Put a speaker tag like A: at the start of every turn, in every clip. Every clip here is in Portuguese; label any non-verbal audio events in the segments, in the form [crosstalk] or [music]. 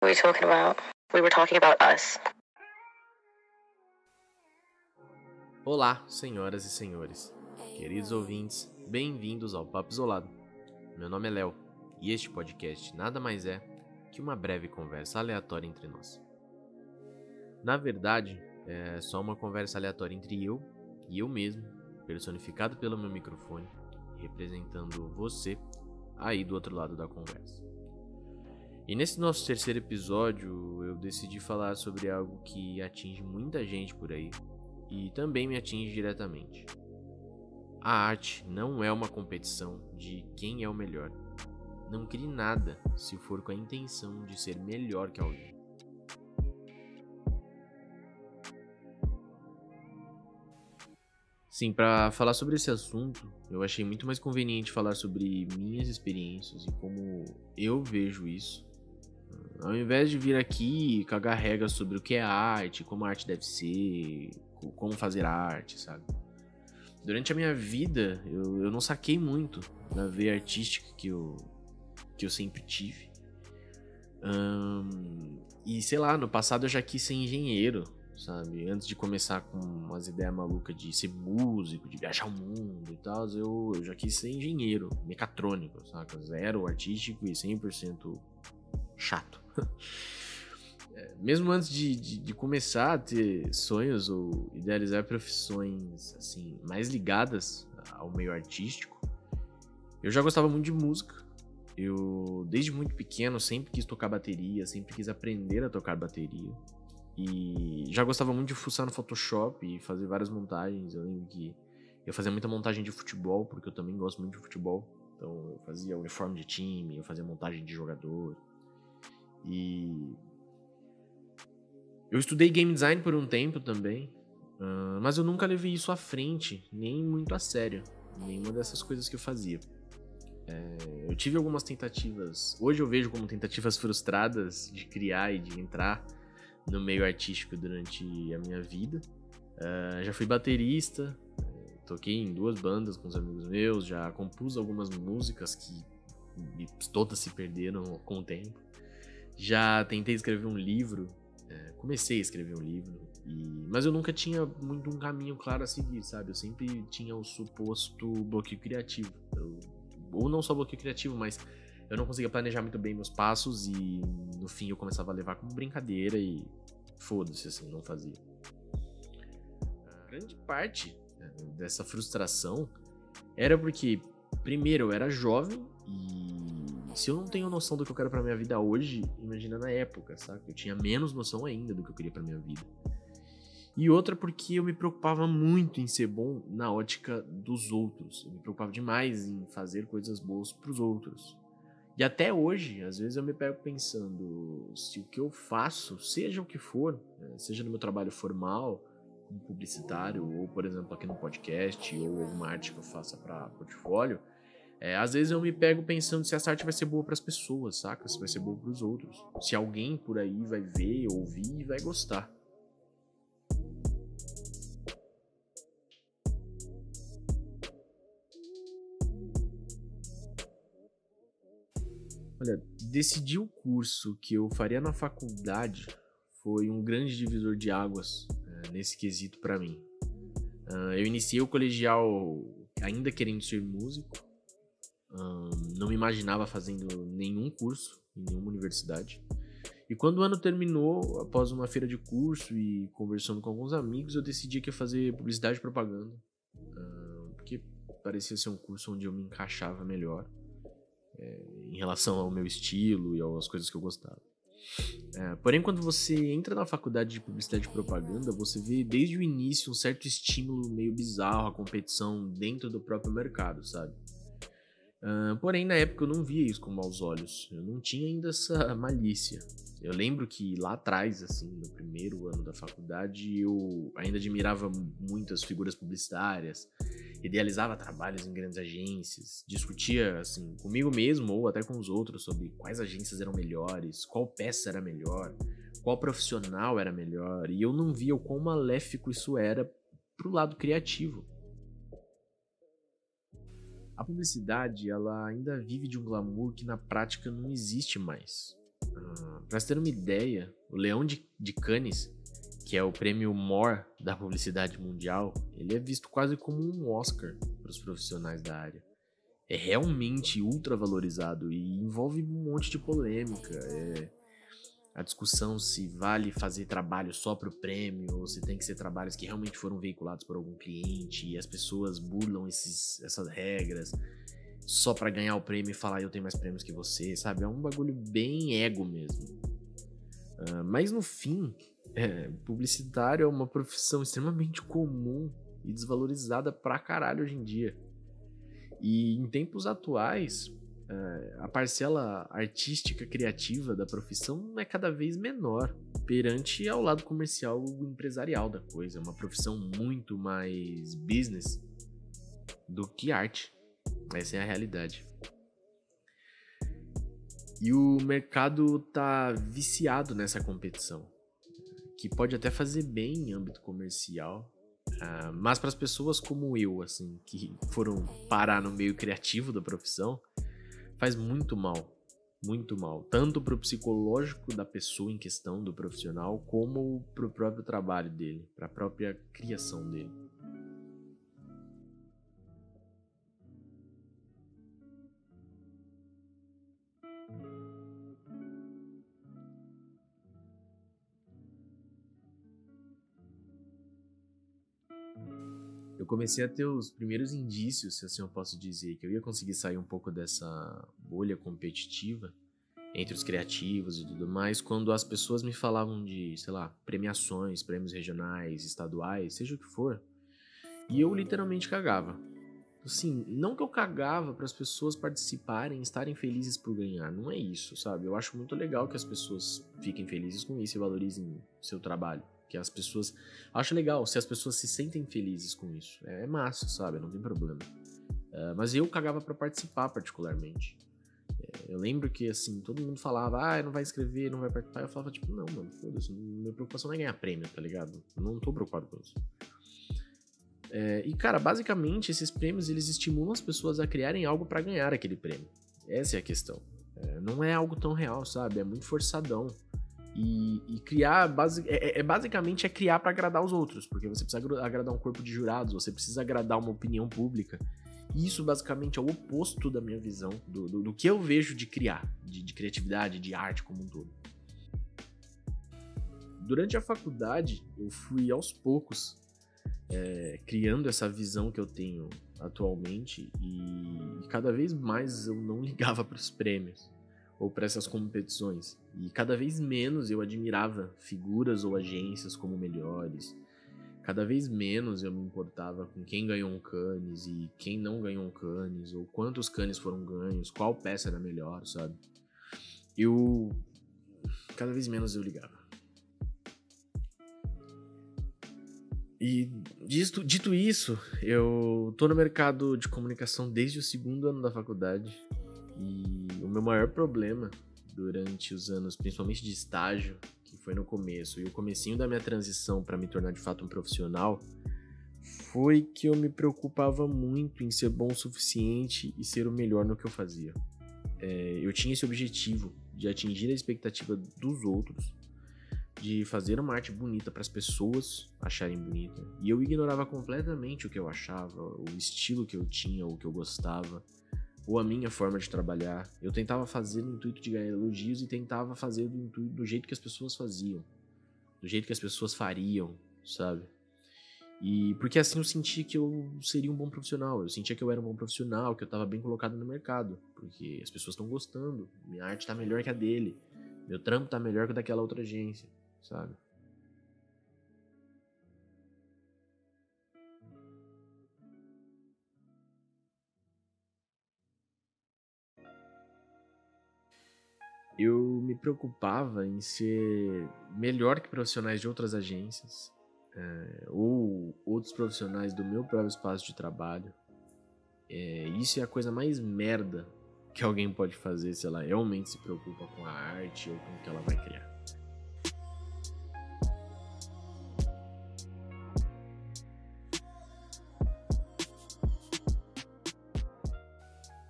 A: talking about? We were talking about us.
B: Olá, senhoras e senhores. Queridos ouvintes, bem-vindos ao Papo Isolado. Meu nome é Léo e este podcast nada mais é que uma breve conversa aleatória entre nós. Na verdade, é só uma conversa aleatória entre eu e eu mesmo, personificado pelo meu microfone, representando você aí do outro lado da conversa. E nesse nosso terceiro episódio, eu decidi falar sobre algo que atinge muita gente por aí e também me atinge diretamente. A arte não é uma competição de quem é o melhor. Não crie nada se for com a intenção de ser melhor que alguém. Sim, para falar sobre esse assunto, eu achei muito mais conveniente falar sobre minhas experiências e como eu vejo isso ao invés de vir aqui cagar regra sobre o que é arte, como a arte deve ser, como fazer arte, sabe? Durante a minha vida, eu, eu não saquei muito da veia artística que eu, que eu sempre tive. E sei lá, no passado eu já quis ser engenheiro, sabe? Antes de começar com umas ideias malucas de ser músico, de viajar o mundo e tal, eu, eu já quis ser engenheiro, mecatrônico, saca? Zero artístico e 100% chato. [laughs] É, mesmo antes de, de, de, começar a ter sonhos ou idealizar profissões assim mais ligadas ao meio artístico, eu já gostava muito de música. Eu, desde muito pequeno, sempre quis tocar bateria, sempre quis aprender a tocar bateria. E já gostava muito de fuçar no Photoshop e fazer várias montagens. Eu lembro que eu fazia muita montagem de futebol, porque eu também gosto muito de futebol. Então eu fazia uniforme de time, eu fazia montagem de jogador. E eu estudei game design por um tempo também, uh, mas eu nunca levei isso à frente, nem muito a sério, nenhuma dessas coisas que eu fazia. É, eu tive algumas tentativas, hoje eu vejo como tentativas frustradas de criar e de entrar no meio artístico durante a minha vida. Uh, já fui baterista, toquei em duas bandas com os amigos meus, já compus algumas músicas que todas se perderam com o tempo. Já tentei escrever um livro, é, comecei a escrever um livro, e, mas eu nunca tinha muito um caminho claro a seguir, sabe? Eu sempre tinha o suposto bloqueio criativo. Eu, ou não só bloqueio criativo, mas eu não conseguia planejar muito bem meus passos e no fim eu começava a levar como brincadeira e foda-se, assim, não fazia. A grande parte né, dessa frustração era porque, primeiro, eu era jovem e se eu não tenho noção do que eu quero para minha vida hoje, imagina na época, sabe? Eu tinha menos noção ainda do que eu queria para minha vida. E outra porque eu me preocupava muito em ser bom na ótica dos outros. Eu me preocupava demais em fazer coisas boas para os outros. E até hoje, às vezes eu me pego pensando se o que eu faço, seja o que for, né, seja no meu trabalho formal, como publicitário, ou por exemplo aqui no podcast, ou alguma arte que eu faça para portfólio, é, às vezes eu me pego pensando se essa arte vai ser boa para as pessoas, saca? Se vai ser boa para os outros. Se alguém por aí vai ver, ouvir e vai gostar. Olha, decidir o curso que eu faria na faculdade foi um grande divisor de águas é, nesse quesito para mim. Uh, eu iniciei o colegial ainda querendo ser músico, não me imaginava fazendo nenhum curso em nenhuma universidade. E quando o ano terminou, após uma feira de curso e conversando com alguns amigos, eu decidi que ia fazer publicidade e propaganda. porque parecia ser um curso onde eu me encaixava melhor é, em relação ao meu estilo e às coisas que eu gostava. É, porém, quando você entra na faculdade de publicidade e propaganda, você vê desde o início um certo estímulo meio bizarro à competição dentro do próprio mercado, sabe? Uh, porém, na época eu não via isso com maus olhos. Eu não tinha ainda essa [laughs] malícia. Eu lembro que lá atrás, assim, no primeiro ano da faculdade, eu ainda admirava muitas figuras publicitárias, idealizava trabalhos em grandes agências, discutia, assim, comigo mesmo ou até com os outros sobre quais agências eram melhores, qual peça era melhor, qual profissional era melhor, e eu não via o quão maléfico isso era pro lado criativo. A publicidade, ela ainda vive de um glamour que na prática não existe mais. Pra você ter uma ideia, o Leão de, de Cannes, que é o prêmio More da publicidade mundial, ele é visto quase como um Oscar para os profissionais da área. É realmente ultra valorizado e envolve um monte de polêmica. É a discussão se vale fazer trabalho só para o prêmio ou se tem que ser trabalhos que realmente foram veiculados por algum cliente e as pessoas burlam esses, essas regras só para ganhar o prêmio e falar eu tenho mais prêmios que você, sabe? É um bagulho bem ego mesmo. Uh, mas no fim, é, publicitário é uma profissão extremamente comum e desvalorizada pra caralho hoje em dia. E em tempos atuais, a parcela artística criativa da profissão é cada vez menor perante ao lado comercial empresarial da coisa. É uma profissão muito mais business do que arte. Essa é a realidade. E o mercado tá viciado nessa competição, que pode até fazer bem em âmbito comercial, uh, mas para as pessoas como eu, assim, que foram parar no meio criativo da profissão, faz muito mal, muito mal, tanto para o psicológico da pessoa em questão, do profissional, como para o próprio trabalho dele, para a própria criação dele. Eu comecei a ter os primeiros indícios, se assim eu posso dizer, que eu ia conseguir sair um pouco dessa bolha competitiva entre os criativos e tudo mais, quando as pessoas me falavam de, sei lá, premiações, prêmios regionais, estaduais, seja o que for, e eu literalmente cagava. Assim, não que eu cagava para as pessoas participarem, estarem felizes por ganhar, não é isso, sabe? Eu acho muito legal que as pessoas fiquem felizes com isso e valorizem seu trabalho que as pessoas. Acho legal se as pessoas se sentem felizes com isso. É, é massa, sabe? Não tem problema. Uh, mas eu cagava para participar, particularmente. É, eu lembro que, assim, todo mundo falava, ah, não vai escrever, não vai participar. Eu falava, tipo, não, mano, foda-se, minha preocupação não é ganhar prêmio, tá ligado? não tô preocupado com isso. É, e, cara, basicamente, esses prêmios, eles estimulam as pessoas a criarem algo para ganhar aquele prêmio. Essa é a questão. É, não é algo tão real, sabe? É muito forçadão. E, e criar, é, é, é basicamente é criar para agradar os outros, porque você precisa agradar um corpo de jurados, você precisa agradar uma opinião pública. E isso basicamente é o oposto da minha visão, do, do, do que eu vejo de criar, de, de, criatividade, de arte como um todo. Durante a faculdade, eu fui aos poucos é, criando essa visão que eu tenho atualmente e cada vez mais eu não [laughs] ligava para os prêmios ou para essas competições. E cada vez menos eu admirava figuras ou agências como melhores. Cada vez menos eu me importava com quem ganhou um Cannes e quem não ganhou um Cannes, ou quantos Cannes foram ganhos, qual peça era melhor, sabe? Eu. Cada vez menos eu ligava. E dito, dito isso, eu tô no mercado de comunicação desde o segundo ano da faculdade. E meu maior problema durante os anos, principalmente de estágio, que foi no começo, e o comecinho da minha transição para me tornar de fato um profissional, foi que eu me preocupava muito em ser bom o suficiente e ser o melhor no que eu fazia. É, eu tinha esse objetivo de atingir a expectativa dos outros, de fazer uma arte bonita para as pessoas acharem bonita, e eu ignorava completamente o que eu achava, o estilo que eu tinha, o que eu gostava ou a minha forma de trabalhar. Eu tentava fazer no intuito de ganhar elogios e tentava fazer do, intuito, do jeito que as pessoas faziam, do jeito que as pessoas fariam, sabe? E porque assim eu sentia que eu seria um bom profissional, eu sentia que eu era um bom profissional, que eu estava bem colocado no mercado, porque as pessoas estão gostando, minha arte está melhor que a dele, meu trampo está melhor que o daquela outra agência, sabe? Eu me preocupava em ser melhor que profissionais de outras agências é, ou outros profissionais do meu próprio espaço de trabalho. É, isso é a coisa mais merda que alguém pode fazer se ela realmente se preocupa com a arte ou com o que ela vai criar.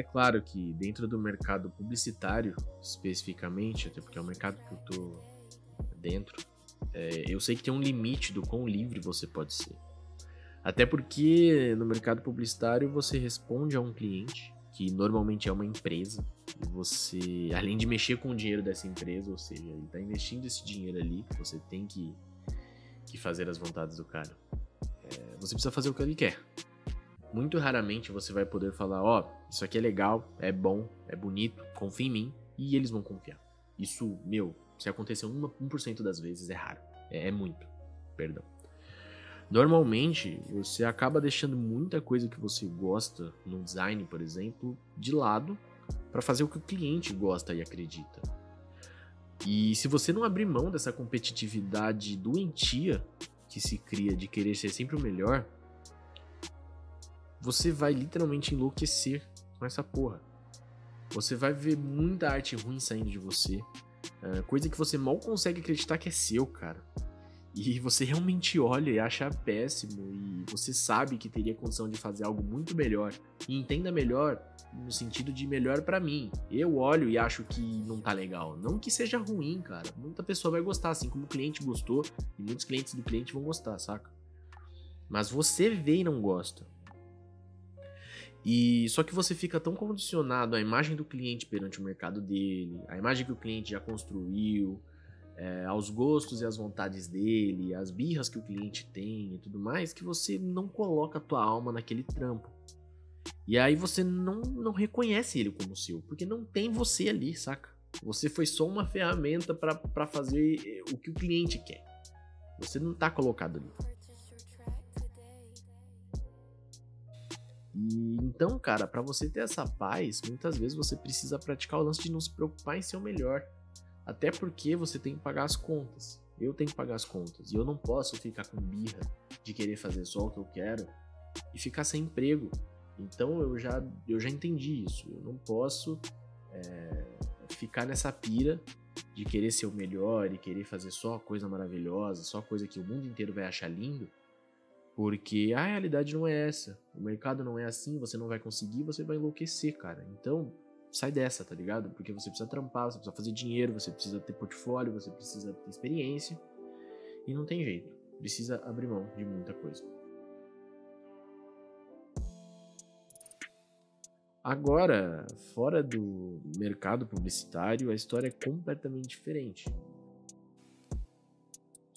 B: É claro que dentro do mercado publicitário, especificamente, até porque é o mercado que eu tô dentro, é, eu sei que tem um limite do quão livre você pode ser. Até porque no mercado publicitário você responde a um cliente, que normalmente é uma empresa, você, além de mexer com o dinheiro dessa empresa, ou seja, ele está investindo esse dinheiro ali, você tem que, que fazer as vontades do cara. É, você precisa fazer o que ele quer. Muito raramente você vai poder falar: Ó, oh, isso aqui é legal, é bom, é bonito, confia em mim, e eles vão confiar. Isso, meu, se acontecer 1% das vezes, é raro. É, é muito. Perdão. Normalmente, você acaba deixando muita coisa que você gosta no design, por exemplo, de lado para fazer o que o cliente gosta e acredita. E se você não abrir mão dessa competitividade doentia que se cria de querer ser sempre o melhor, você vai literalmente enlouquecer com essa porra. Você vai ver muita arte ruim saindo de você, é, coisa que você mal consegue acreditar que é seu, cara e você realmente olha e acha péssimo e você sabe que teria condição de fazer algo muito melhor e entenda melhor no sentido de melhor para mim. Eu olho e acho que não tá legal, não que seja ruim, cara. Muita pessoa vai gostar, assim como o cliente gostou e muitos clientes do cliente vão gostar, saca? Mas você vê e não gosta. E só que você fica tão condicionado à imagem do cliente perante o mercado dele, a imagem que o cliente já construiu, é, aos gostos e às vontades dele, às birras que o cliente tem e tudo mais, que você não coloca a tua alma naquele trampo. E aí você não, não reconhece ele como seu, porque não tem você ali, saca? Você foi só uma ferramenta para fazer o que o cliente quer. Você não tá colocado ali. E então, cara, para você ter essa paz, muitas vezes você precisa praticar o lance de não se preocupar em ser o melhor. Até porque você tem que pagar as contas. Eu tenho que pagar as contas. E eu não posso ficar com birra de querer fazer só o que eu quero e ficar sem emprego. Então eu já, eu já entendi isso. Eu não posso é, ficar nessa pira de querer ser o melhor e querer fazer só coisa maravilhosa, só coisa que o mundo inteiro vai achar lindo. Porque a realidade não é essa. O mercado não é assim, você não vai conseguir, você vai enlouquecer, cara. Então, sai dessa, tá ligado? Porque você precisa trampar, você precisa fazer dinheiro, você precisa ter portfólio, você precisa ter experiência. E não tem jeito. Precisa abrir mão de muita coisa. Agora, fora do mercado publicitário, a história é completamente diferente.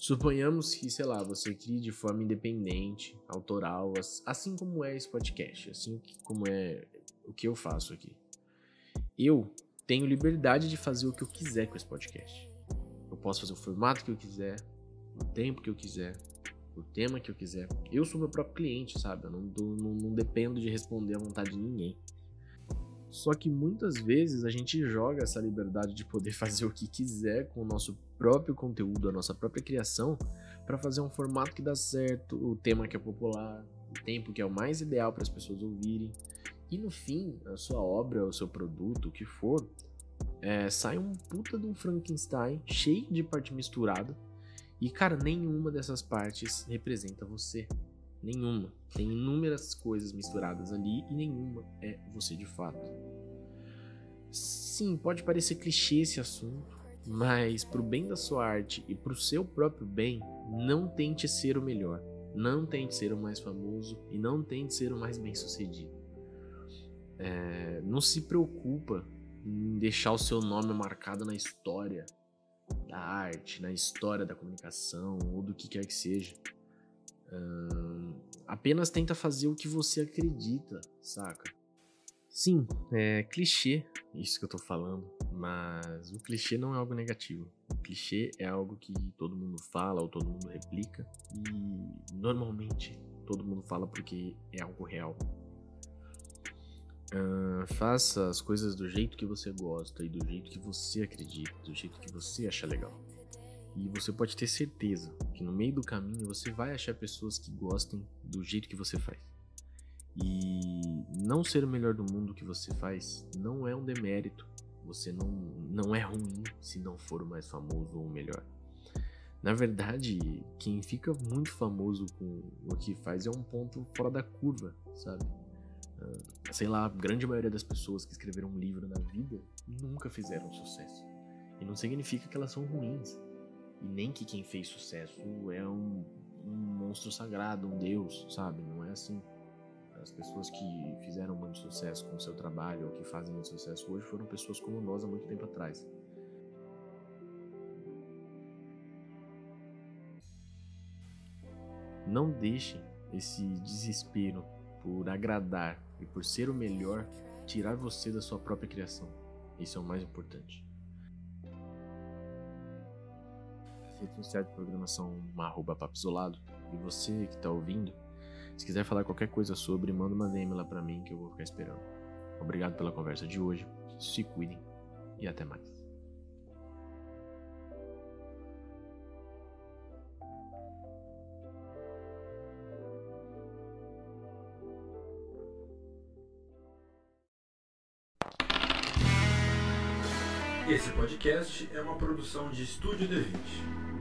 B: Suponhamos que, sei lá, você crie de forma independente, autoral, assim como é esse podcast, assim como é o que eu faço aqui eu tenho liberdade de fazer o que eu quiser com esse podcast. Eu posso fazer o formato que eu quiser, o tempo que eu quiser, o tema que eu quiser. Eu sou meu próprio cliente, sabe? Eu não, não, não dependo de responder à vontade de ninguém. Só que muitas vezes a gente joga essa liberdade de poder [laughs] fazer o que quiser com o nosso próprio conteúdo, a nossa própria criação, para fazer um formato que dá certo, o tema que é popular, o tempo que é o mais ideal para as pessoas ouvirem. E no fim, a sua obra, o seu produto, o que for, é, sai um puta de um Frankenstein cheio de parte misturada. E, cara, nenhuma dessas partes representa você. Nenhuma. Tem inúmeras coisas misturadas ali e nenhuma é você de fato. Sim, pode parecer clichê esse assunto, mas pro bem da sua arte e pro seu próprio bem, não tente ser o melhor. Não tente ser o mais famoso e não tente ser o mais bem sucedido é, não se preocupa em deixar o seu nome marcado na história da arte, na história da comunicação ou do que quer que seja. Apenas tenta fazer o que você acredita, saca? Sim, é clichê isso que eu tô falando, mas o clichê não é algo negativo. O clichê é algo que todo mundo fala ou todo mundo replica e normalmente todo mundo fala porque é algo real. Uh, faça as coisas do jeito que você gosta e do jeito que você acredita, do jeito que você acha legal. E você pode ter certeza que no meio do caminho você vai achar pessoas que gostem do jeito que você faz. E não ser o melhor do mundo que você faz não é um demérito. Você não, não é ruim se não for o mais famoso ou o melhor. Na verdade, quem fica muito famoso com o que faz é um ponto fora da curva, sabe? Uh, sei lá, a grande maioria das pessoas que escreveram um livro na vida nunca fizeram sucesso. E não significa que elas são ruins. E nem que quem fez sucesso é um, um monstro sagrado, um deus, sabe? Não é assim. As pessoas que fizeram muito sucesso com o seu trabalho ou que fazem muito sucesso hoje foram pessoas como nós há muito tempo atrás. Não deixe esse desespero por agradar e por ser o melhor tirar você da sua própria criação. Isso é o mais importante. Redes sociais de programação arroba. E você que está ouvindo, se quiser falar qualquer coisa sobre, manda uma DM lá para mim que eu vou ficar esperando. Obrigado pela conversa de hoje. Se cuidem e até mais.
C: Esse podcast é uma produção de Estúdio D20.